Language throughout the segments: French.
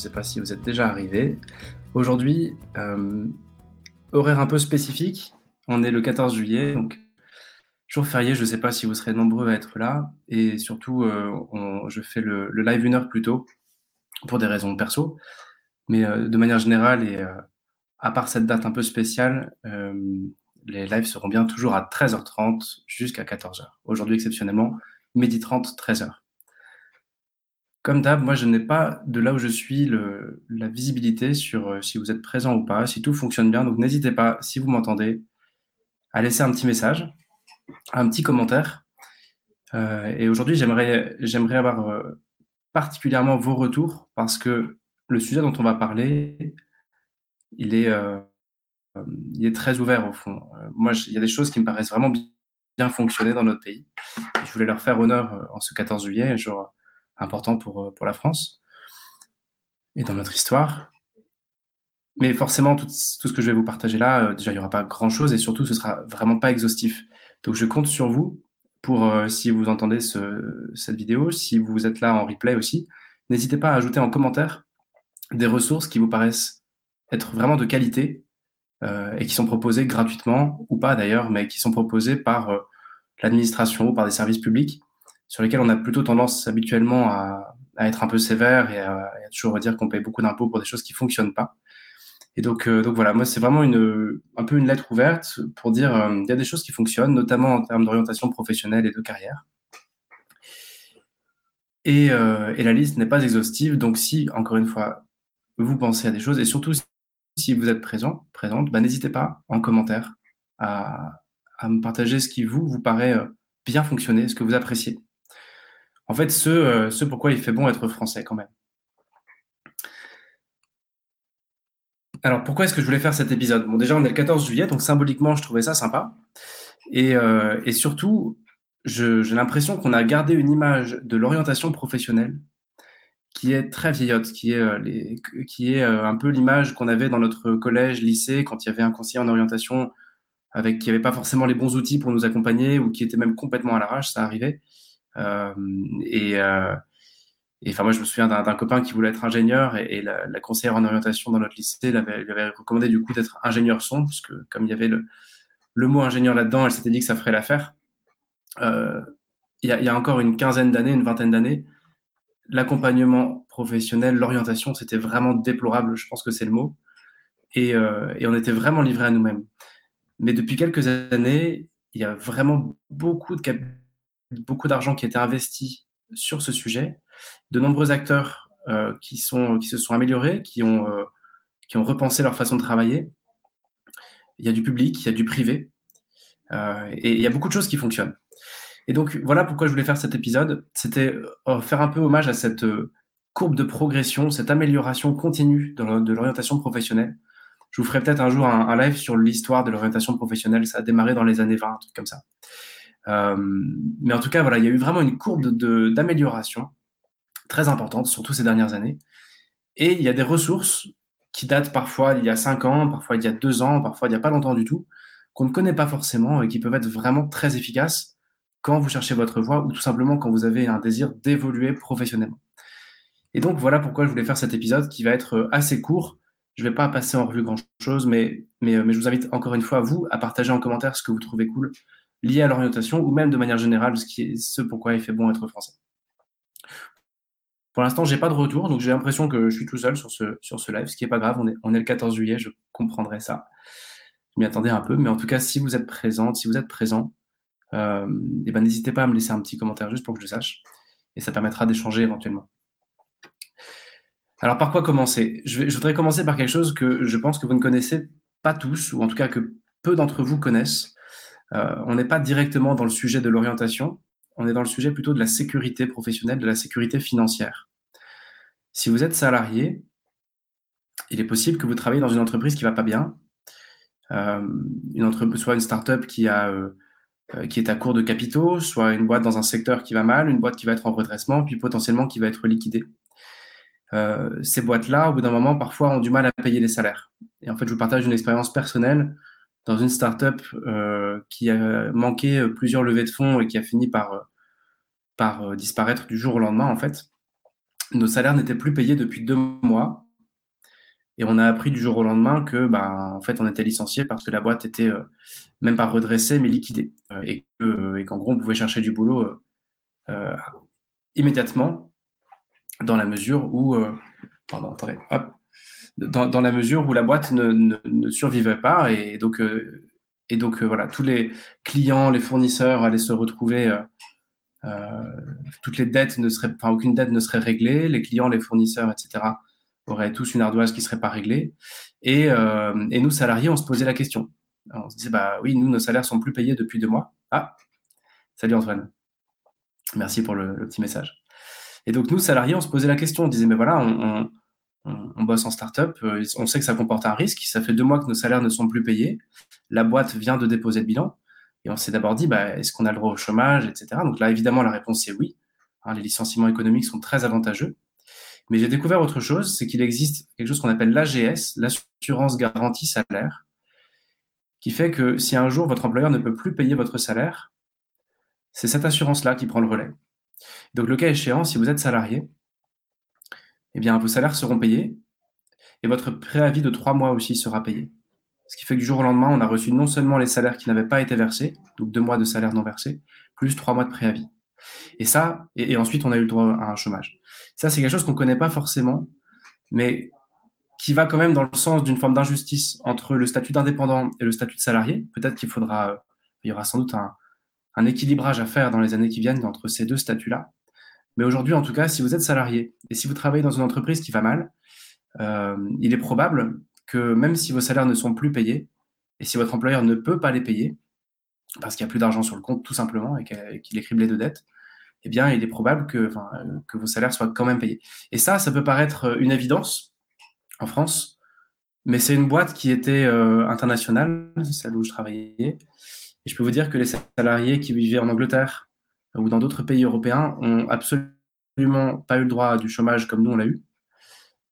Euh, je ne sais pas si vous êtes déjà arrivés. Aujourd'hui, euh, horaire un peu spécifique. On est le 14 juillet, donc jour férié. Je ne sais pas si vous serez nombreux à être là. Et surtout, euh, je fais le, live une heure plus tôt pour des raisons perso. Mais de manière générale, et à part cette date un peu spéciale, les lives seront bien toujours à 13h30 jusqu'à 14h. Aujourd'hui, exceptionnellement, midi 30, 13h. Comme d'hab, moi, je n'ai pas, de là où je suis, la visibilité sur euh, si vous êtes présent ou pas, si tout fonctionne bien. Donc, n'hésitez pas, si vous m'entendez, à laisser un petit message, un petit commentaire. Euh, et aujourd'hui, j'aimerais, j'aimerais avoir euh, particulièrement vos retours parce que le sujet dont on va parler, il est, il est très ouvert au fond. moi, il y a des choses qui me paraissent vraiment bien fonctionner dans notre pays. Je voulais leur faire honneur en ce 14 juillet. Genre, important pour, euh, pour la France et dans notre histoire. Mais forcément, tout, ce que je vais vous partager là, euh, déjà, il n'y aura pas grand-chose et surtout, ce sera vraiment pas exhaustif. Donc, je compte sur vous pour, euh, si vous entendez ce, cette vidéo, si vous êtes là en replay aussi, n'hésitez pas à ajouter en commentaire des ressources qui vous paraissent être vraiment de qualité et qui sont proposées gratuitement ou pas d'ailleurs, mais qui sont proposées par l'administration ou par des services publics sur lesquels on a plutôt tendance habituellement à, être un peu sévère et à, toujours dire qu'on paye beaucoup d'impôts pour des choses qui fonctionnent pas. Et donc, euh, voilà, moi c'est vraiment un peu une lettre ouverte pour dire euh, il y a des choses qui fonctionnent, notamment en termes d'orientation professionnelle et de carrière. Et, euh, et la liste n'est pas exhaustive, donc si, encore une fois, vous pensez à des choses, et surtout si vous êtes présent, présente, bah, n'hésitez pas en commentaire à, à, me partager ce qui vous, vous paraît bien fonctionner, ce que vous appréciez en fait, ce, euh, ce pourquoi il fait bon être français quand même. Alors, pourquoi est-ce que je voulais faire cet épisode? Bon, déjà, on est le 14 juillet, donc symboliquement, je trouvais ça sympa. Et, euh, surtout, j'ai l'impression qu'on a gardé une image de l'orientation professionnelle qui est très vieillotte, qui est, euh, qui est un peu l'image qu'on avait dans notre collège, lycée, quand il y avait un conseiller en orientation avec qui n'avait pas forcément les bons outils pour nous accompagner ou qui était même complètement à l'arrache, ça arrivait. Euh, et, euh, et enfin, moi, je me souviens d'un copain qui voulait être ingénieur et, la, conseillère en orientation dans notre lycée lui avait recommandé du coup d'être ingénieur son, parce que comme il y avait le, mot ingénieur là-dedans, elle s'était dit que ça ferait l'affaire. Euh, il, y a, encore une quinzaine d'années, une vingtaine d'années, l'accompagnement professionnel, l'orientation, c'était vraiment déplorable, je pense que c'est le mot. Et, on était vraiment livrés à nous-mêmes. Mais depuis quelques années, il y a vraiment beaucoup de beaucoup d'argent qui a été investi sur ce sujet, de nombreux acteurs euh, qui, se sont améliorés, qui ont, euh, qui ont repensé leur façon de travailler. Il y a du public, il y a du privé, euh, et il y a beaucoup de choses qui fonctionnent. Et donc voilà pourquoi je voulais faire cet épisode, c'était faire un peu hommage à cette courbe de progression, cette amélioration continue de l'orientation professionnelle. Je vous ferai peut-être un jour un live sur l'histoire de l'orientation professionnelle, ça a démarré dans les années 20, un truc comme ça. Euh, mais en tout cas, voilà, il y a eu vraiment une courbe d'amélioration très importante, surtout ces dernières années. Et il y a des ressources qui datent parfois il y a 5 ans, parfois il y a 2 ans, parfois il n'y a pas longtemps du tout, qu'on ne connaît pas forcément et qui peuvent être vraiment très efficaces quand vous cherchez votre voie ou tout simplement quand vous avez un désir d'évoluer professionnellement. Et donc voilà pourquoi je voulais faire cet épisode qui va être assez court. Je ne vais pas passer en revue grand-chose, mais, mais, mais je vous invite encore une fois, vous, à partager en commentaire ce que vous trouvez cool, lié à l'orientation ou même de manière générale ce, qui est, ce pourquoi il fait bon être français. Pour l'instant, j'ai pas de retour, donc j'ai l'impression que je suis tout seul sur ce, sur ce live, ce qui est pas grave. On est, on est le 14 juillet, je comprendrai ça. Je m'y attendais un peu, mais en tout cas, si vous êtes présente, si vous êtes présent, euh, eh ben, n'hésitez pas à me laisser un petit commentaire juste pour que je sache, et ça permettra d'échanger éventuellement. Alors, par quoi commencer? Je voudrais commencer par quelque chose que je pense que vous ne connaissez pas tous, ou en tout cas que peu d'entre vous connaissent. Euh, on n'est pas directement dans le sujet de l'orientation, on est dans le sujet plutôt de la sécurité professionnelle, de la sécurité financière. Si vous êtes salarié, il est possible que vous travaillez dans une entreprise qui va pas bien, euh, une entreprise, soit une start-up euh, qui est à court de capitaux, soit une boîte dans un secteur qui va mal, une boîte qui va être en redressement, puis potentiellement qui va être liquidée. ces boîtes-là, au bout d'un moment, parfois ont du mal à payer les salaires. Et en fait, je vous partage une expérience personnelle dans une start-up qui a manqué plusieurs levées de fonds et qui a fini par, par disparaître du jour au lendemain, en fait. Nos salaires n'étaient plus payés depuis deux mois et on a appris du jour au lendemain que, bah, en fait, on était licencié parce que la boîte était euh, même pas redressée, mais liquidée. Euh, euh, et, qu'en gros, on pouvait chercher du boulot immédiatement dans la mesure où, hop, dans, la mesure où la boîte ne, ne, survivait pas. Et donc, et donc voilà, tous les clients, les fournisseurs allaient se retrouver. toutes les dettes ne seraient, enfin, aucune dette ne serait réglée, les clients, les fournisseurs, etc aurait tous une ardoise qui serait pas réglée. Et, euh, nous, salariés, on se posait la question. on se disait, bah oui, nous, nos salaires sont plus payés depuis deux mois. Ah, salut Antoine. Merci pour le, petit message. Et donc, nous, salariés, on se posait la question. On disait, mais voilà, on, bosse en start-up, euh, on sait que ça comporte un risque. Ça fait deux mois que nos salaires ne sont plus payés. La boîte vient de déposer le bilan. Et on s'est d'abord dit, bah, est-ce qu'on a le droit au chômage, etc. Donc là, évidemment, la réponse est oui. Hein, les licenciements économiques sont très avantageux. Mais j'ai découvert autre chose, c'est qu'il existe quelque chose qu'on appelle l'AGS, l'assurance garantie salaire, qui fait que si un jour votre employeur ne peut plus payer votre salaire, c'est cette assurance-là qui prend le relais. Donc le cas échéant, si vous êtes salarié, eh bien vos salaires seront payés et votre préavis de trois mois aussi sera payé. Ce qui fait que du jour au lendemain, on a reçu non seulement les salaires qui n'avaient pas été versés, donc deux mois de salaire non versé, plus trois mois de préavis. Et ça, et, ensuite on a eu le droit à un chômage. Ça, c'est quelque chose qu'on ne connaît pas forcément, mais qui va quand même dans le sens d'une forme d'injustice entre le statut d'indépendant et le statut de salarié. Peut-être qu'il faudra, il y aura sans doute un, équilibrage à faire dans les années qui viennent entre ces deux statuts-là. Mais aujourd'hui, en tout cas, si vous êtes salarié et si vous travaillez dans une entreprise qui va mal, euh, il est probable que même si vos salaires ne sont plus payés, et si votre employeur ne peut pas les payer, parce qu'il n'y a plus d'argent sur le compte tout simplement et qu'il est criblé de dettes, eh bien, il est probable que, que vos salaires soient quand même payés. Et ça, ça peut paraître une évidence en France, mais c'est une boîte qui était euh, internationale, celle où je travaillais. Et je peux vous dire que les salariés qui vivaient en Angleterre ou dans d'autres pays européens ont absolument pas eu le droit à du chômage comme nous on l'a eu,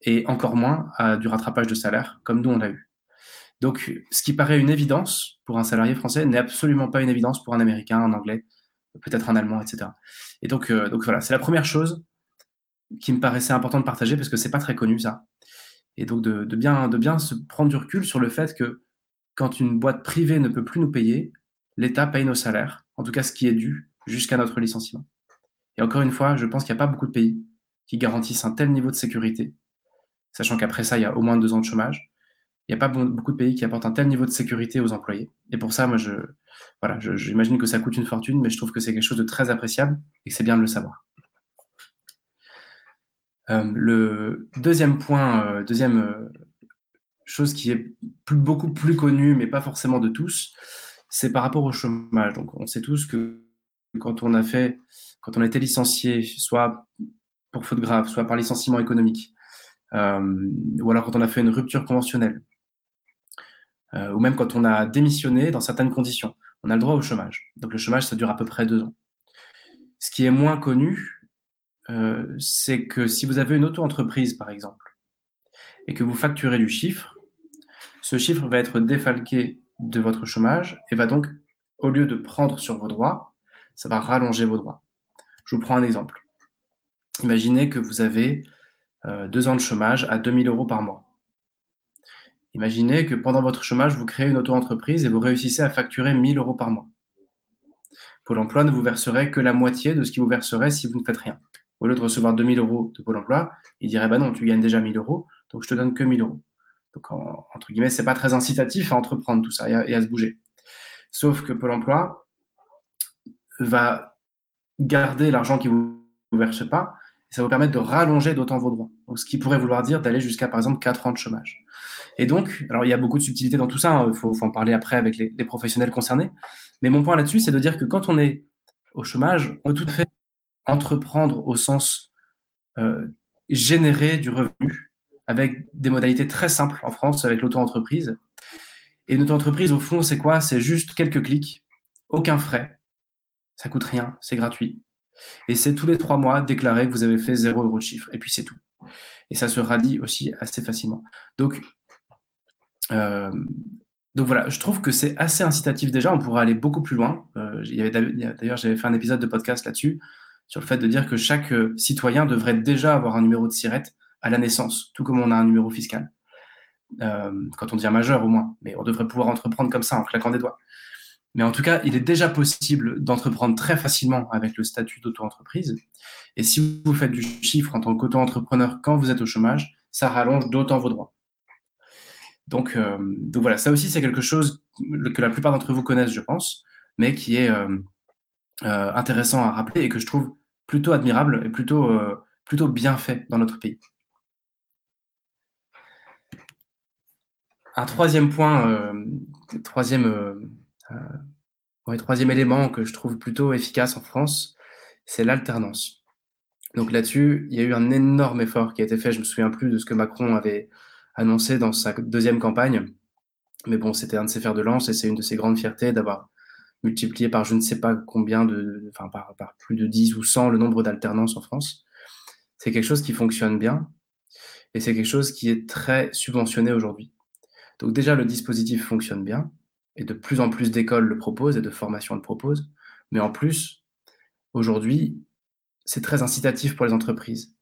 et encore moins à du rattrapage de salaire comme nous on l'a eu. Donc, ce qui paraît une évidence pour un salarié français n'est absolument pas une évidence pour un Américain, un Anglais, peut-être un Allemand, etc. Et donc, euh, donc voilà, c'est la première chose qui me paraissait important de partager parce que c'est pas très connu ça. Et donc de, bien, de bien se prendre du recul sur le fait que quand une boîte privée ne peut plus nous payer, l'État paye nos salaires, en tout cas ce qui est dû jusqu'à notre licenciement. Et encore une fois, je pense qu'il n'y a pas beaucoup de pays qui garantissent un tel niveau de sécurité, sachant qu'après ça, il y a au moins deux ans de chômage. Il n'y a pas beaucoup de pays qui apportent un tel niveau de sécurité aux employés. Et pour ça, moi, je, voilà, j'imagine que ça coûte une fortune, mais je trouve que c'est quelque chose de très appréciable et que c'est bien de le savoir. Euh, le deuxième point, euh, deuxième euh, chose qui est beaucoup plus connue, mais pas forcément de tous, c'est par rapport au chômage. Donc, on sait tous que quand on a fait, quand on a été licencié, soit pour faute grave, soit par licenciement économique, ou alors quand on a fait une rupture conventionnelle, ou même quand on a démissionné dans certaines conditions on a le droit au chômage. Donc le chômage, ça dure à peu près deux ans. Ce qui est moins connu, euh, c'est que si vous avez une auto-entreprise, par exemple, et que vous facturez du chiffre, ce chiffre va être défalqué de votre chômage et va donc, au lieu de prendre sur vos droits, ça va rallonger vos droits. Je vous prends un exemple. Imaginez que vous avez euh, deux ans de chômage à 2000 euros par mois. Imaginez que pendant votre chômage, vous créez une auto-entreprise et vous réussissez à facturer 1000 euros par mois. Pôle emploi ne vous verserait que la moitié de ce qu'il vous verserait si vous ne faites rien. Au lieu de recevoir 2000 euros de Pôle emploi, il dirait bah non, tu gagnes déjà 1000 euros, donc je te donne que 1000 euros. Donc, entre guillemets, c'est pas très incitatif à entreprendre tout ça et à, se bouger. Sauf que Pôle emploi va garder l'argent qui vous, vous verse pas ça va vous permettre de rallonger d'autant vos droits. Donc, ce qui pourrait vouloir dire d'aller jusqu'à, par exemple, 4 ans de chômage. Et donc, alors il y a beaucoup de subtilités dans tout ça, il hein, faut, en parler après avec les, professionnels concernés. Mais mon point là-dessus, c'est de dire que quand on est au chômage, on peut tout à fait entreprendre au sens euh, générer du revenu avec des modalités très simples en France avec l'auto-entreprise. Et une auto-entreprise, au fond, c'est quoi? C'est juste quelques clics, aucun frais, ça coûte rien, c'est gratuit. Et c'est tous les trois mois déclaré que vous avez fait 0 euro de chiffre. Et puis c'est tout. Et ça se rallie aussi assez facilement. Donc, euh, donc voilà, je trouve que c'est assez incitatif déjà. On pourrait aller beaucoup plus loin. Euh, D'ailleurs, j'avais fait un épisode de podcast là-dessus, sur le fait de dire que chaque euh, citoyen devrait déjà avoir un numéro de SIRET à la naissance, tout comme on a un numéro fiscal. Quand on devient majeur au moins. Mais on devrait pouvoir entreprendre comme ça en claquant des doigts. Mais en tout cas, il est déjà possible d'entreprendre très facilement avec le statut d'auto-entreprise. Et si vous faites du chiffre en tant qu'auto-entrepreneur quand vous êtes au chômage, ça rallonge d'autant vos droits. Donc, euh, voilà, ça aussi c'est quelque chose que la plupart d'entre vous connaissent, je pense, mais qui est euh, euh, intéressant à rappeler et que je trouve plutôt admirable et plutôt, plutôt bien fait dans notre pays. Un troisième point, troisième le troisième élément que je trouve plutôt efficace en France, c'est l'alternance. Donc là-dessus, il y a eu un énorme effort qui a été fait. Je me souviens plus de ce que Macron avait annoncé dans sa deuxième campagne. Mais bon, c'était un de ses fers de lance et c'est une de ses grandes fiertés d'avoir multiplié par je ne sais pas combien de, enfin par, par plus de 10 ou 100 le nombre d'alternances en France. C'est quelque chose qui fonctionne bien et c'est quelque chose qui est très subventionné aujourd'hui. Donc déjà, le dispositif fonctionne bien et de plus en plus d'écoles le proposent et de formations le proposent. Mais en plus, aujourd'hui, c'est très incitatif pour les entreprises.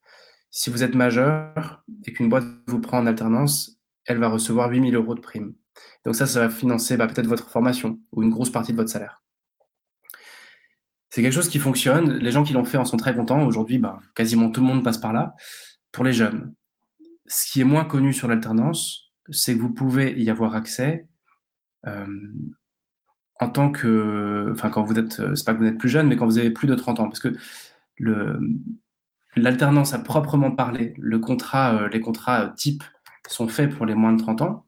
Si vous êtes majeur et qu'une boîte vous prend en alternance, elle va recevoir 8000 euros de prime. Donc ça, ça va financer bah, peut-être votre formation ou une grosse partie de votre salaire. C'est quelque chose qui fonctionne. Les gens qui l'ont fait en sont très contents. Aujourd'hui, bah, quasiment tout le monde passe par là. Pour les jeunes, ce qui est moins connu sur l'alternance, c'est que vous pouvez y avoir accès en tant que, enfin quand vous êtes, c'est pas que vous êtes plus jeune, mais quand vous avez plus de 30 ans, parce que l'alternance à proprement parler, euh, les contrats type sont faits pour les moins de 30 ans.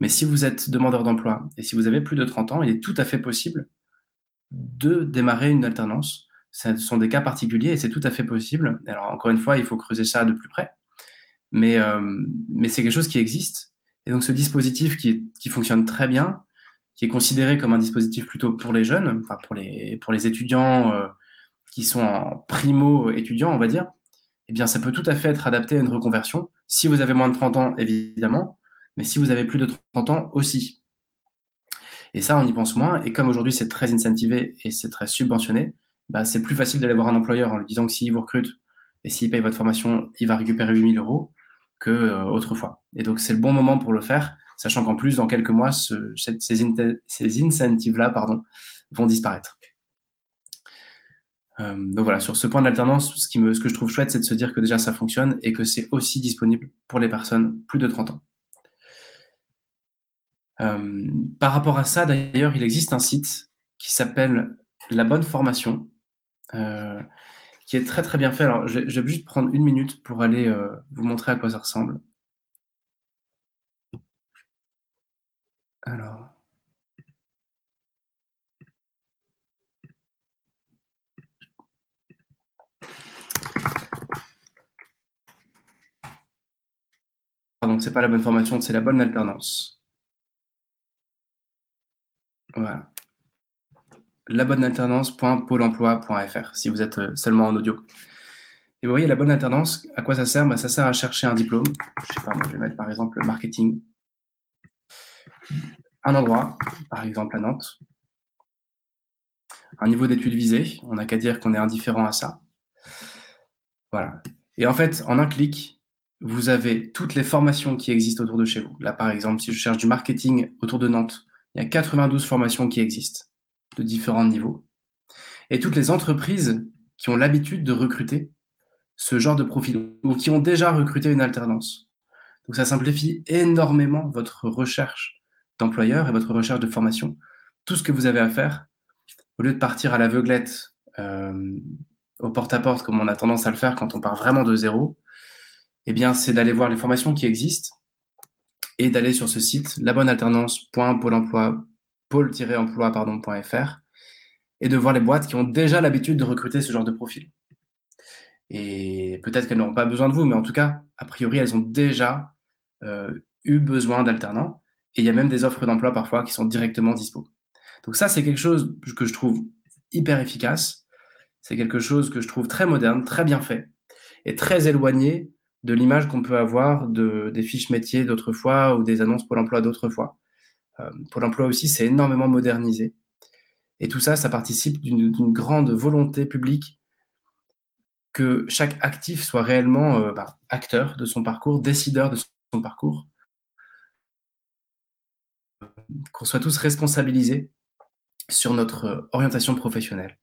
Mais si vous êtes demandeur d'emploi et si vous avez plus de 30 ans, il est tout à fait possible de démarrer une alternance. Ce sont des cas particuliers et c'est tout à fait possible. Alors encore une fois, il faut creuser ça de plus près. Mais, euh, mais c'est quelque chose qui existe et donc ce dispositif qui, qui, fonctionne très bien, qui est considéré comme un dispositif plutôt pour les jeunes, enfin pour les, pour les étudiants euh, qui sont en primo étudiants, on va dire, eh bien ça peut tout à fait être adapté à une reconversion, si vous avez moins de 30 ans, évidemment, mais si vous avez plus de 30 ans aussi. Et ça, on y pense moins. Et comme aujourd'hui, c'est très incentivé et c'est très subventionné, bah, c'est plus facile d'aller voir un employeur en lui disant que s'il vous recrute et s'il paye votre formation, il va récupérer 8000 euros que euh, autrefois. Et donc c'est le bon moment pour le faire, sachant qu'en plus dans quelques mois, ce, ces, ces incentives-là pardon, vont disparaître. Euh, donc voilà, sur ce point de l'alternance, ce, que je trouve chouette, c'est de se dire que déjà ça fonctionne et que c'est aussi disponible pour les personnes plus de 30 ans. Euh, par rapport à ça, d'ailleurs, il existe un site qui s'appelle La Bonne Formation, qui est très très bien fait. Alors, je, vais juste prendre une minute pour aller euh, vous montrer à quoi ça ressemble. Alors. Pardon, c'est pas la bonne formation, c'est la bonne alternance. Voilà labonnealternance.pôle-emploi.fr si vous êtes euh, seulement en audio. Et vous voyez, la bonne alternance, à quoi ça sert? Bah, Ça sert à chercher un diplôme. Je sais pas, moi, je vais mettre par exemple le marketing. Un endroit, par exemple à Nantes. Un niveau d'études visé. On n'a qu'à dire qu'on est indifférent à ça. Voilà. Et en fait, en un clic, vous avez toutes les formations qui existent autour de chez vous. Là, par exemple, si je cherche du marketing autour de Nantes, il y a 92 formations qui existent de différents niveaux. Et toutes les entreprises qui ont l'habitude de recruter ce genre de profil ou qui ont déjà recruté une alternance. Donc ça simplifie énormément votre recherche d'employeur et votre recherche de formation. Tout ce que vous avez à faire, au lieu de partir à l'aveuglette euh, au porte-à-porte comme on a tendance à le faire quand on part vraiment de zéro, eh bien c'est d'aller voir les formations qui existent et d'aller sur ce site labonnealternance.pôle-emploi pôle-emploi.fr et de voir les boîtes qui ont déjà l'habitude de recruter ce genre de profil. Et peut-être qu'elles n'auront pas besoin de vous, mais en tout cas, a priori, elles ont déjà euh, eu besoin d'alternants. Et il y a même des offres d'emploi parfois qui sont directement dispo. Donc ça, c'est quelque chose que je trouve hyper efficace. C'est quelque chose que je trouve très moderne, très bien fait et très éloigné de l'image qu'on peut avoir de, des fiches métiers d'autrefois ou des annonces Pôle emploi d'autrefois. Euh, Pôle emploi aussi, c'est énormément modernisé. Et tout ça, ça participe d'une grande volonté publique que chaque actif soit réellement euh, bah, acteur de son parcours, décideur de son parcours, qu'on soit tous responsabilisés sur notre orientation professionnelle.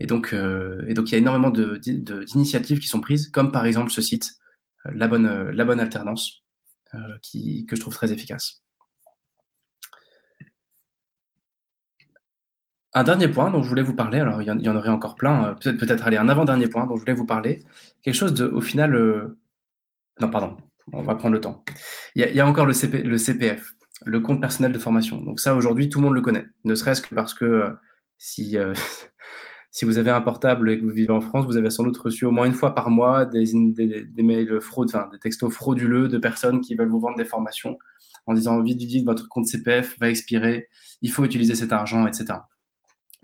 Et donc, euh, il y a énormément d'initiatives qui sont prises, comme par exemple ce site, euh, la bonne, euh, alternance, que je trouve très efficace. Un dernier point dont je voulais vous parler, alors il y en, aurait encore plein, peut-être peut-être aller un avant-dernier point dont je voulais vous parler, quelque chose de, au final, non pardon, on va prendre le temps. Il y a, encore le, CPF, le compte personnel de formation. Donc ça aujourd'hui tout le monde le connaît, ne serait-ce que parce que si si vous avez un portable et que vous vivez en France, vous avez sans doute reçu au moins une fois par mois des, des, mails fraudes, enfin, des textos frauduleux de personnes qui veulent vous vendre des formations en disant vite, vite, vite, votre compte CPF va expirer, il faut utiliser cet argent, etc.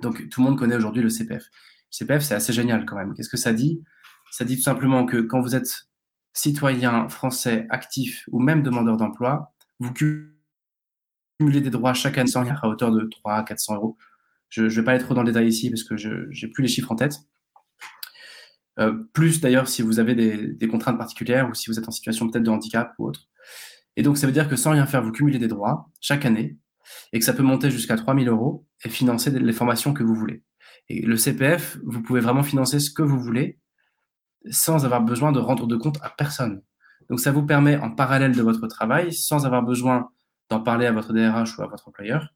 Donc tout le monde connaît aujourd'hui le CPF. Le CPF, c'est assez génial quand même. Qu'est-ce que ça dit? Ça dit tout simplement que quand vous êtes citoyen français actif ou même demandeur d'emploi, vous cumulez des droits chaque année à hauteur de 300 à 400 euros je ne vais pas aller trop dans le détail ici parce que je n'ai plus les chiffres en tête. Euh, plus d'ailleurs si vous avez des, contraintes particulières ou si vous êtes en situation peut-être de handicap ou autre. Et donc ça veut dire que sans rien faire, vous cumulez des droits chaque année et que ça peut monter jusqu'à 3000 euros et financer les formations que vous voulez. Et le CPF, vous pouvez vraiment financer ce que vous voulez sans avoir besoin de rendre de compte à personne. Donc ça vous permet en parallèle de votre travail, sans avoir besoin d'en parler à votre DRH ou à votre employeur,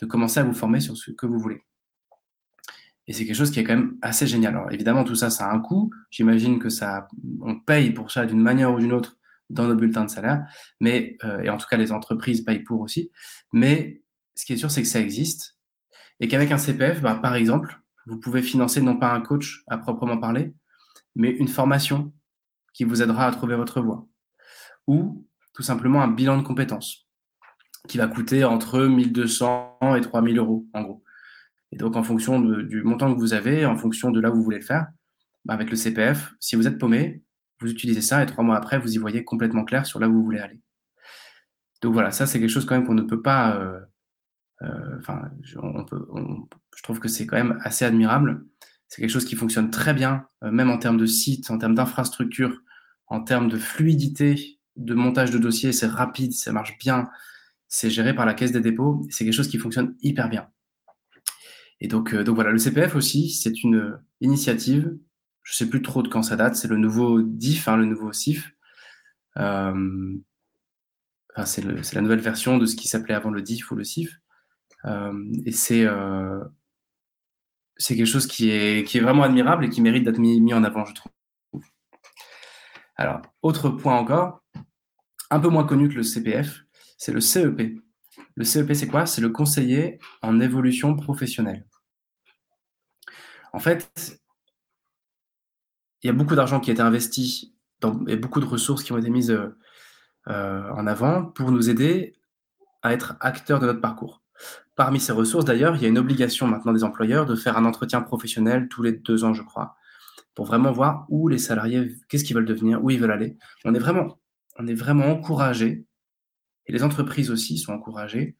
de commencer à vous former sur ce que vous voulez. Et c'est quelque chose qui est quand même assez génial. Alors évidemment, tout ça, ça a un coût. J'imagine que ça, on paye pour ça d'une manière ou d'une autre dans nos bulletins de salaire, mais euh, et en tout cas les entreprises payent pour aussi. Mais ce qui est sûr, c'est que ça existe et qu'avec un CPF, bah, par exemple, vous pouvez financer non pas un coach à proprement parler, mais une formation qui vous aidera à trouver votre voie ou tout simplement un bilan de compétences qui va coûter entre 1200 et 3000 euros, en gros. Et donc, en fonction du montant que vous avez, en fonction de là où vous voulez le faire, bah, avec le CPF, si vous êtes paumé, vous utilisez ça et trois mois après, vous y voyez complètement clair sur là où vous voulez aller. Donc voilà, ça c'est quelque chose quand même qu'on ne peut pas. Euh, euh, enfin, je, trouve que c'est quand même assez admirable. C'est quelque chose qui fonctionne très bien, euh, même en termes de site, en termes d'infrastructure, en termes de fluidité de montage de dossier. C'est rapide, ça marche bien c'est géré par la Caisse des dépôts. C'est quelque chose qui fonctionne hyper bien. Et donc, donc voilà, le CPF aussi, c'est une initiative. Je sais plus trop de quand ça date. C'est le nouveau DIF, hein, le nouveau CIF. Euh, enfin, c'est la nouvelle version de ce qui s'appelait avant le DIF ou le CIF. Euh, et c'est c'est quelque chose qui est, qui est vraiment admirable et qui mérite d'être mis, mis en avant, je trouve. Alors, autre point encore, un peu moins connu que le CPF, c'est le CEP. Le CEP, c'est quoi? C'est le conseiller en évolution professionnelle. En fait, il y a beaucoup d'argent qui a été investi dans, et beaucoup de ressources qui ont été mises euh, en avant pour nous aider à être acteurs de notre parcours. Parmi ces ressources, d'ailleurs, il y a une obligation maintenant des employeurs de faire un entretien professionnel tous les deux ans, je crois, pour vraiment voir où les salariés, qu'est-ce qu'ils veulent devenir, où ils veulent aller. On est vraiment, on est vraiment encouragé et les entreprises aussi sont encouragées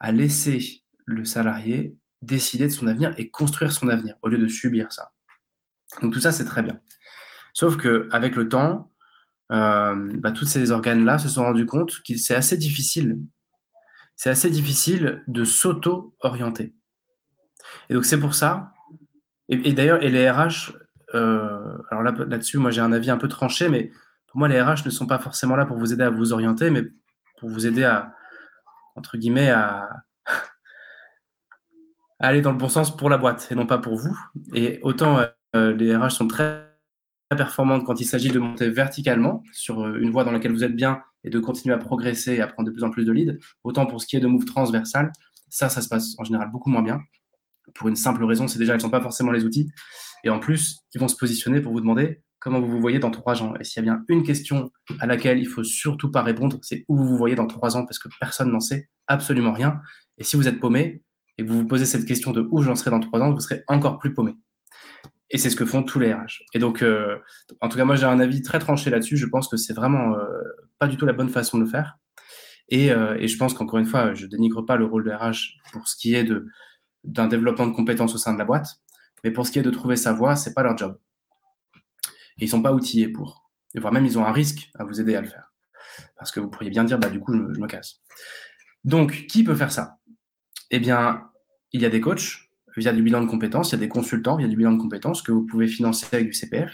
à laisser le salarié décider de son avenir et construire son avenir au lieu de subir ça. Donc tout ça, c'est très bien. Sauf qu'avec le temps, euh, bah, tous ces organes-là se sont rendus compte que c'est assez difficile. C'est assez difficile de s'auto-orienter. Et donc c'est pour ça. Et, d'ailleurs, et les RH, euh, alors là, là-dessus, moi j'ai un avis un peu tranché, mais pour moi, les RH ne sont pas forcément là pour vous aider à vous orienter, mais pour vous aider à, entre guillemets, à, aller dans le bon sens pour la boîte et non pas pour vous. Et autant euh, les RH sont très performantes quand il s'agit de monter verticalement sur euh, une voie dans laquelle vous êtes bien et de continuer à progresser et à prendre de plus en plus de leads, autant pour ce qui est de move transversal, ça, ça se passe en général beaucoup moins bien. pour une simple raison, c'est déjà qu'ils n'ont pas forcément les outils. Et en plus, ils vont se positionner pour vous demander comment vous vous voyez dans trois ans. Et s'il y a bien une question à laquelle il faut surtout pas répondre, c'est où vous vous voyez dans trois ans, parce que personne n'en sait absolument rien. Et si vous êtes paumé et que vous vous posez cette question de où j'en serai dans trois ans, vous serez encore plus paumé. Et c'est ce que font tous les RH. Et donc, euh, en tout cas, moi, j'ai un avis très tranché là-dessus. Je pense que c'est vraiment euh, pas du tout la bonne façon de le faire. Et, euh, et je pense qu'encore une fois, je dénigre pas le rôle de RH pour ce qui est de d'un développement de compétences au sein de la boîte, mais pour ce qui est de trouver sa voie, c'est pas leur job. Et ils sont pas outillés pour. Et voire même, ils ont un risque à vous aider à le faire. Parce que vous pourriez bien dire, bah, du coup, je me casse. Donc, qui peut faire ça? Eh bien, il y a des coachs via du bilan de compétences, il y a des consultants via du bilan de compétences que vous pouvez financer avec du CPF.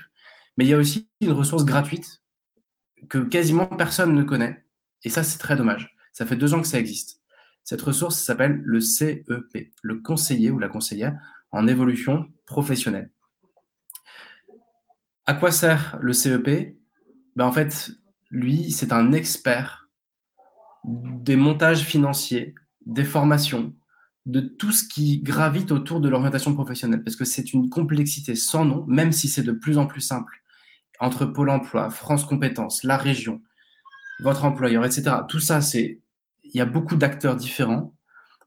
Mais il y a aussi une ressource gratuite que quasiment personne ne connaît. Et ça, c'est très dommage. Ça fait deux ans que ça existe. Cette ressource s'appelle le CEP, le conseiller ou la conseillère en évolution professionnelle. À quoi sert le CEP ben En fait, lui, c'est un expert des montages financiers, des formations, de tout ce qui gravite autour de l'orientation professionnelle, parce que c'est une complexité sans nom, même si c'est de plus en plus simple, entre Pôle Emploi, France Compétences, la région, votre employeur, etc. Tout ça, c'est, il y a beaucoup d'acteurs différents.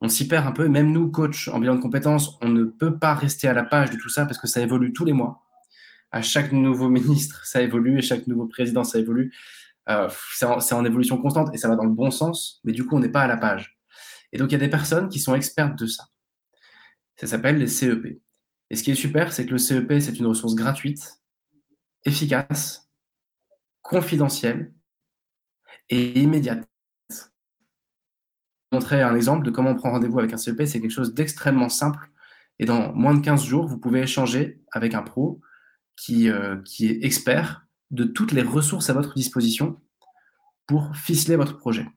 On s'y perd un peu. Même nous, coach en bilan de compétences, on ne peut pas rester à la page de tout ça parce que ça évolue tous les mois. À chaque nouveau ministre, ça évolue, et chaque nouveau président, ça évolue. Euh, c'est en, en évolution constante et ça va dans le bon sens, mais du coup, on n'est pas à la page. Et donc, il y a des personnes qui sont expertes de ça. Ça s'appelle les CEP. Et ce qui est super, c'est que le CEP, c'est une ressource gratuite, efficace, confidentielle et immédiate. Je vais montrer un exemple de comment on prend rendez-vous avec un CEP. C'est quelque chose d'extrêmement simple. Et dans moins de 15 jours, vous pouvez échanger avec un pro qui, euh, qui est expert de toutes les ressources à votre disposition pour ficeler votre projet.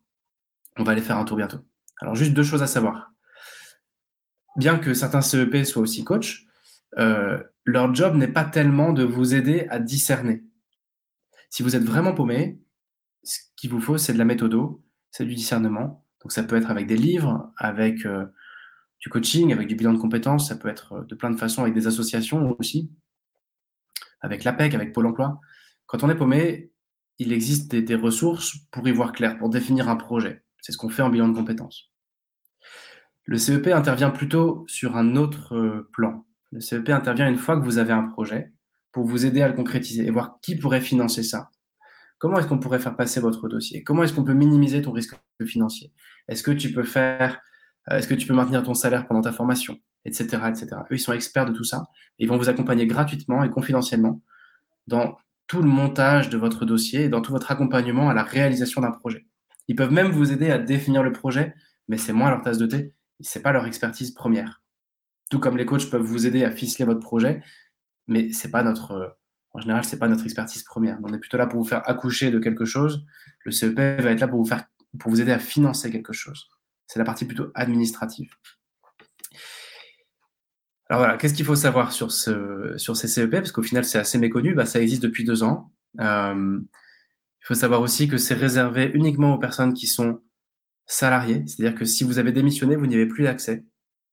On va aller faire un tour bientôt. Alors, juste deux choses à savoir. Bien que certains CEP soient aussi coach, euh, leur job n'est pas tellement de vous aider à discerner. Si vous êtes vraiment paumé, ce qu'il vous faut, c'est de la méthodo, c'est du discernement. Donc, ça peut être avec des livres, avec euh, du coaching, avec du bilan de compétences, ça peut être euh, de plein de façons, avec des associations aussi, avec l'APEC, avec Pôle emploi. Quand on est paumé, il existe des ressources pour y voir clair, pour définir un projet. C'est ce qu'on fait en bilan de compétences. Le CEP intervient plutôt sur un autre euh, plan. Le CEP intervient une fois que vous avez un projet pour vous aider à le concrétiser et voir qui pourrait financer ça. Comment est-ce qu'on pourrait faire passer votre dossier? Comment est-ce qu'on peut minimiser ton risque financier? Est-ce que tu peux faire, euh, est-ce que tu peux maintenir ton salaire pendant ta formation, etc., etc. Eux, ils sont experts de tout ça ils vont vous accompagner gratuitement et confidentiellement dans tout le montage de votre dossier et dans tout votre accompagnement à la réalisation d'un projet. Ils peuvent même vous aider à définir le projet, mais c'est moins leur tasse de thé c'est pas leur expertise première. Tout comme les coachs peuvent vous aider à ficeler votre projet, mais c'est pas notre, en général, c'est pas notre expertise première. On est plutôt là pour vous faire accoucher de quelque chose. Le CEP va être là pour vous faire, pour vous aider à financer quelque chose. C'est la partie plutôt administrative. Alors voilà, qu'est-ce qu'il faut savoir sur, ce, sur ces CEP Parce qu'au final, c'est assez méconnu. Bah, ça existe depuis deux ans. Euh, il faut savoir aussi que c'est réservé uniquement aux personnes qui sont salarié, c'est-à-dire que si vous avez démissionné, vous n'y avez plus d'accès.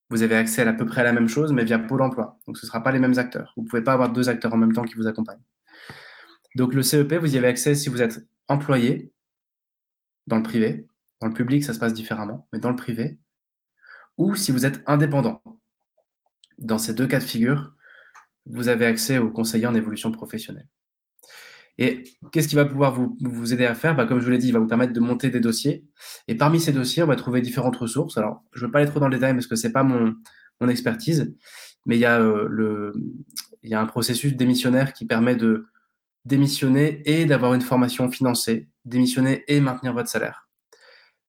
Vous avez accès à, à peu près à la même chose, mais via Pôle emploi. Donc ce ne sera pas les mêmes acteurs. Vous ne pouvez pas avoir deux acteurs en même temps qui vous accompagnent. Donc le CEP, vous y avez accès si vous êtes employé dans le privé. Dans le public, ça se passe différemment, mais dans le privé. Ou si vous êtes indépendant. Dans ces deux cas de figure, vous avez accès au conseiller en évolution professionnelle. Et qu'est-ce qui va pouvoir vous, aider à faire? Bah, Comme je vous l'ai dit, il va vous permettre de monter des dossiers. Et parmi ces dossiers, on va trouver différentes ressources. Alors, je ne veux pas aller trop dans le détail parce que ce n'est pas mon, expertise, mais il y, a, euh, y a un processus démissionnaire qui permet de démissionner et d'avoir une formation financée, démissionner et maintenir votre salaire.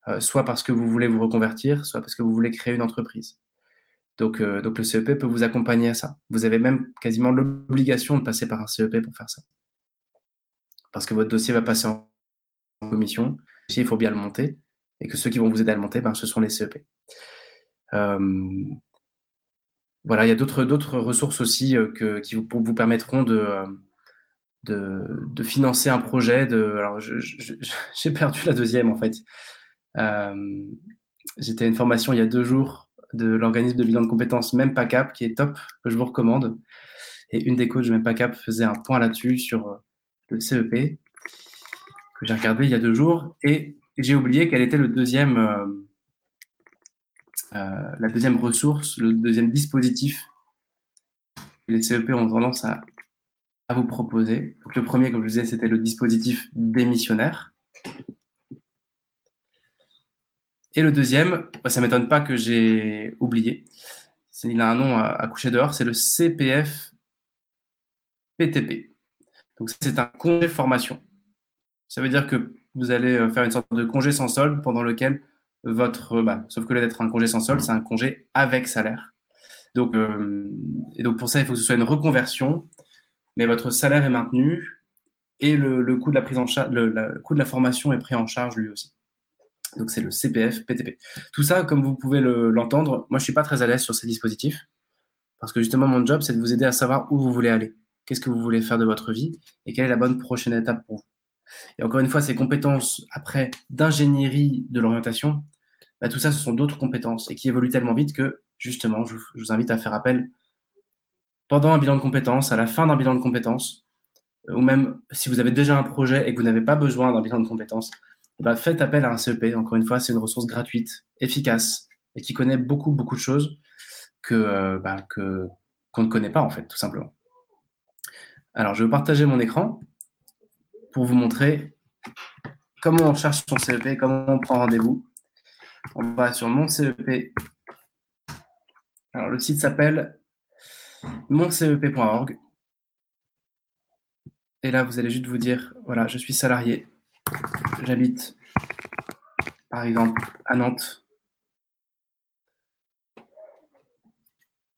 Euh, soit parce que vous voulez vous reconvertir, soit parce que vous voulez créer une entreprise. Donc, euh, donc le CEP peut vous accompagner à ça. Vous avez même quasiment l'obligation de passer par un CEP pour faire ça parce que votre dossier va passer en commission. Il faut bien le monter et que ceux qui vont vous aider à le monter, ben, ce sont les CEP. Euh, voilà, il y a d'autres ressources aussi euh, que, qui vous, permettront de, euh, de, de, financer un projet. Alors, j'ai perdu la deuxième en fait. J'étais à une formation il y a deux jours de l'organisme de bilan de compétences Même Pas Cap, qui est top, que je vous recommande. Et une des coachs de Même faisait un point là-dessus sur le CEP, que j'ai regardé il y a deux jours. Et j'ai oublié quelle était le deuxième, euh, euh, la deuxième ressource, le deuxième dispositif que les CEP ont tendance à, à vous proposer. Le premier, comme je vous disais, c'était le dispositif démissionnaire. Et le deuxième, bah, ça ne m'étonne pas que j'ai oublié. Il a un nom à, coucher dehors, c'est le CPF PTP. Donc c'est un congé formation. Ça veut dire que vous allez euh, faire une sorte de congé sans solde pendant lequel votre, bah, sauf que là d'être un congé sans solde, c'est un congé avec salaire. Donc, euh, et donc pour ça, il faut que ce soit une reconversion, mais votre salaire est maintenu et le, coût de la formation est pris en charge lui aussi. Donc c'est le CPF PTP. Tout ça, comme vous pouvez l'entendre, moi je suis pas très à l'aise sur ces dispositifs parce que justement mon job c'est de vous aider à savoir où vous voulez aller, qu'est-ce que vous voulez faire de votre vie et quelle est la bonne prochaine étape pour vous? Et encore une fois, ces compétences après d'ingénierie de l'orientation, bah, tout ça ce sont d'autres compétences et qui évoluent tellement vite que justement je, vous invite à faire appel pendant un bilan de compétences, à la fin d'un bilan de compétences, ou même si vous avez déjà un projet et que vous n'avez pas besoin d'un bilan de compétences, bah, faites appel à un CEP. Encore une fois, c'est une ressource gratuite, efficace et qui connaît beaucoup, beaucoup de choses que, euh, bah, qu'on ne connaît pas, en fait, tout simplement. Alors, je vais partager mon écran pour vous montrer comment on cherche son CEP, comment on prend rendez-vous. On va sur mon CEP. Alors, le site s'appelle moncep.org. Et là, vous allez juste vous dire, voilà, je suis salarié J'habite, par exemple, à Nantes.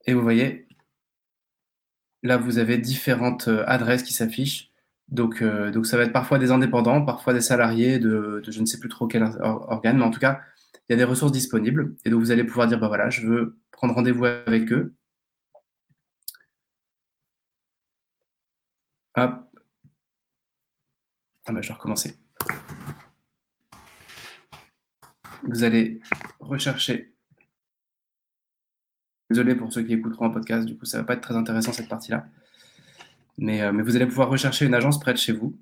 Et vous voyez, là, vous avez différentes euh, adresses qui s'affichent. Donc, euh, donc, ça va être parfois des indépendants, parfois des salariés de, je ne sais plus trop quel organe, mais en tout cas, il y a des ressources disponibles. Et donc, vous allez pouvoir dire, bah voilà, je veux prendre rendez-vous avec eux. Hop. Ah bah, je vais recommencer vous allez rechercher. Désolé pour ceux qui écouteront un podcast, du coup, ça ne va pas être très intéressant cette partie-là. Mais, euh, mais, vous allez pouvoir rechercher une agence près de chez vous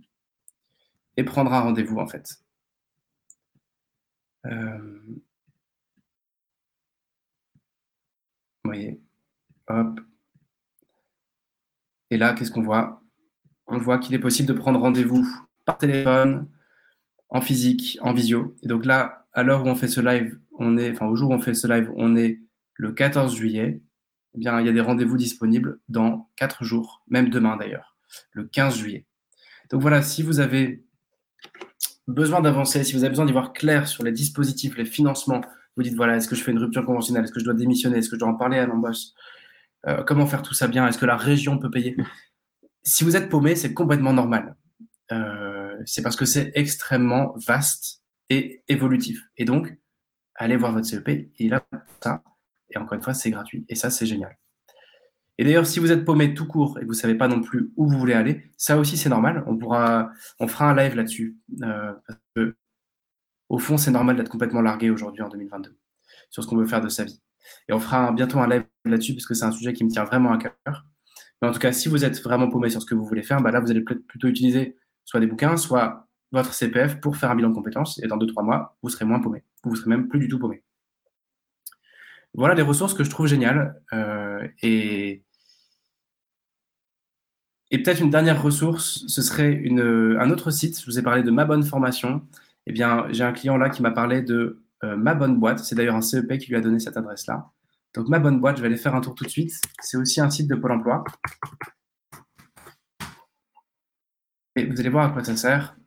et prendre un rendez-vous, en fait. Euh, vous voyez, hop. Et là, qu'est-ce qu'on voit? On voit qu'il est possible de prendre rendez-vous par téléphone, en physique, en visio. Et donc là, à l'heure où on fait ce live, on est, enfin au jour où on fait ce live, on est le 14 juillet. Eh bien, il y a des rendez-vous disponibles dans 4 jours, même demain d'ailleurs, le 15 juillet. Donc voilà, si vous avez besoin d'avancer, si vous avez besoin d'y voir clair sur les dispositifs, les financements, vous dites voilà, est-ce que je fais une rupture conventionnelle, est-ce que je dois démissionner, est-ce que je dois en parler à l'embauche, euh, comment faire tout ça bien, est-ce que la région peut payer? Si vous êtes paumé, c'est complètement normal. Euh, c'est parce que c'est extrêmement vaste et évolutif. Et donc, allez voir votre CEP, il a ça. Et encore une fois, c'est gratuit. Et ça, c'est génial. Et d'ailleurs, si vous êtes paumé tout court et que vous ne savez pas non plus où vous voulez aller, ça aussi, c'est normal. On, pourra, on fera un live là-dessus. Euh, parce que, au fond, c'est normal d'être complètement largué aujourd'hui en 2022 sur ce qu'on veut faire de sa vie. Et on fera bientôt un live là-dessus parce que c'est un sujet qui me tient vraiment à cœur. Mais en tout cas, si vous êtes vraiment paumé sur ce que vous voulez faire, bah là, vous allez plutôt utiliser soit des bouquins, soit votre CPF pour faire un bilan de compétences et dans 2-3 mois, vous serez moins paumé. Vous serez même plus du tout paumé. Voilà des ressources que je trouve géniales. Euh, et peut-être une dernière ressource, ce serait une, un autre site. Je vous ai parlé de Ma Bonne Formation. Eh bien, j'ai un client là qui m'a parlé de euh, Ma Bonne Boîte. C'est d'ailleurs un CEP qui lui a donné cette adresse-là. Donc, Ma Bonne Boîte, je vais aller faire un tour tout de suite. C'est aussi un site de Pôle emploi. Et vous allez voir à quoi ça sert.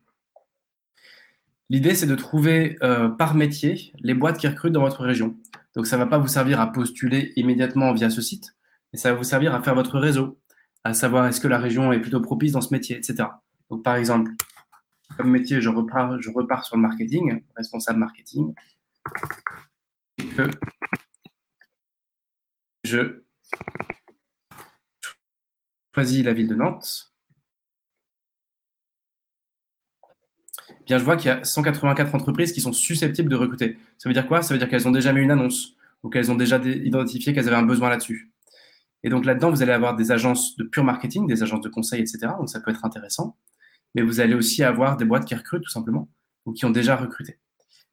L'idée, c'est de trouver euh, par métier les boîtes qui recrutent dans votre région. Donc, ça ne va pas vous servir à postuler immédiatement via ce site, mais ça va vous servir à faire votre réseau, à savoir est-ce que la région est plutôt propice dans ce métier, etc. Donc, par exemple, comme métier, je repars, sur le marketing, responsable marketing, et je choisis la ville de Nantes. Bien je vois qu'il y a 184 entreprises qui sont susceptibles de recruter. Ça veut dire quoi? Ça veut dire qu'elles ont déjà mis une annonce, Donc, elles ont déjà identifié qu'elles avaient un besoin là-dessus. Et donc là-dedans, vous allez avoir des agences de pure marketing, des agences de conseil, etc. Donc ça peut être intéressant. Mais vous allez aussi avoir des boîtes qui recrutent tout simplement ou qui ont déjà recruté.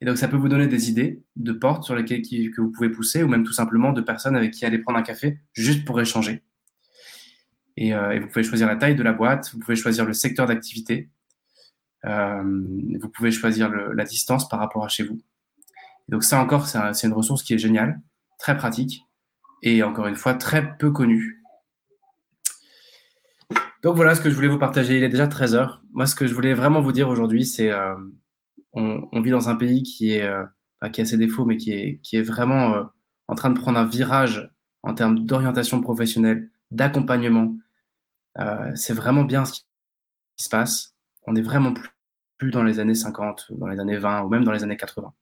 Et donc ça peut vous donner des idées de portes sur lesquelles que vous pouvez pousser ou même tout simplement de personnes avec qui aller prendre un café juste pour échanger. Et, euh, vous pouvez choisir la taille de la boîte, vous pouvez choisir le secteur d'activité, vous pouvez choisir la distance par rapport à chez vous. Donc ça encore, c'est une ressource qui est géniale, très pratique et encore une fois très peu connu. Donc voilà ce que je voulais vous partager. Il est déjà 13 heures. Moi, ce que je voulais vraiment vous dire aujourd'hui, c'est euh, on, vit dans un pays qui est euh, qui a ses défauts, mais qui est qui est vraiment euh, en train de prendre un virage en termes d'orientation professionnelle, d'accompagnement. Euh, c'est vraiment bien ce qui se passe. On n'est vraiment plus, dans les années 50, dans les années 20 ou même dans les années 80.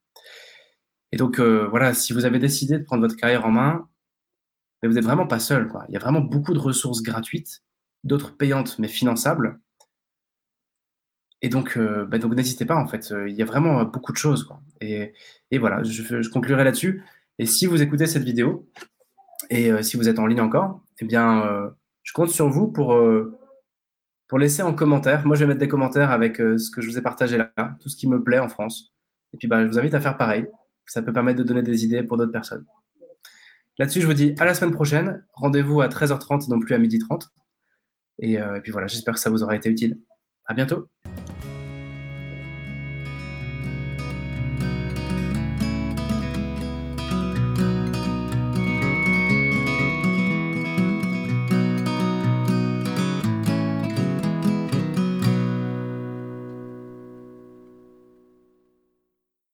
Et donc euh, voilà, si vous avez décidé de prendre votre carrière en main, vous n'êtes vraiment pas seul. Il y a vraiment beaucoup de ressources gratuites, d'autres payantes mais finançables. Et donc, euh, bah n'hésitez pas en fait. Il y a vraiment beaucoup de choses. Et, voilà, je, conclurai là-dessus. Et si vous écoutez cette vidéo et euh, si vous êtes en ligne encore, eh bien, euh, je compte sur vous pour euh, pour laisser en commentaire. Moi, je vais mettre des commentaires avec euh, ce que je vous ai partagé là, tout ce qui me plaît en France. Et puis, bah, je vous invite à faire pareil. Ça peut permettre de donner des idées pour d'autres personnes. Là-dessus, je vous dis à la semaine prochaine. Rendez-vous à 13h30, non plus à 12h30. Et, euh, et puis voilà, j'espère que ça vous aura été utile. À bientôt.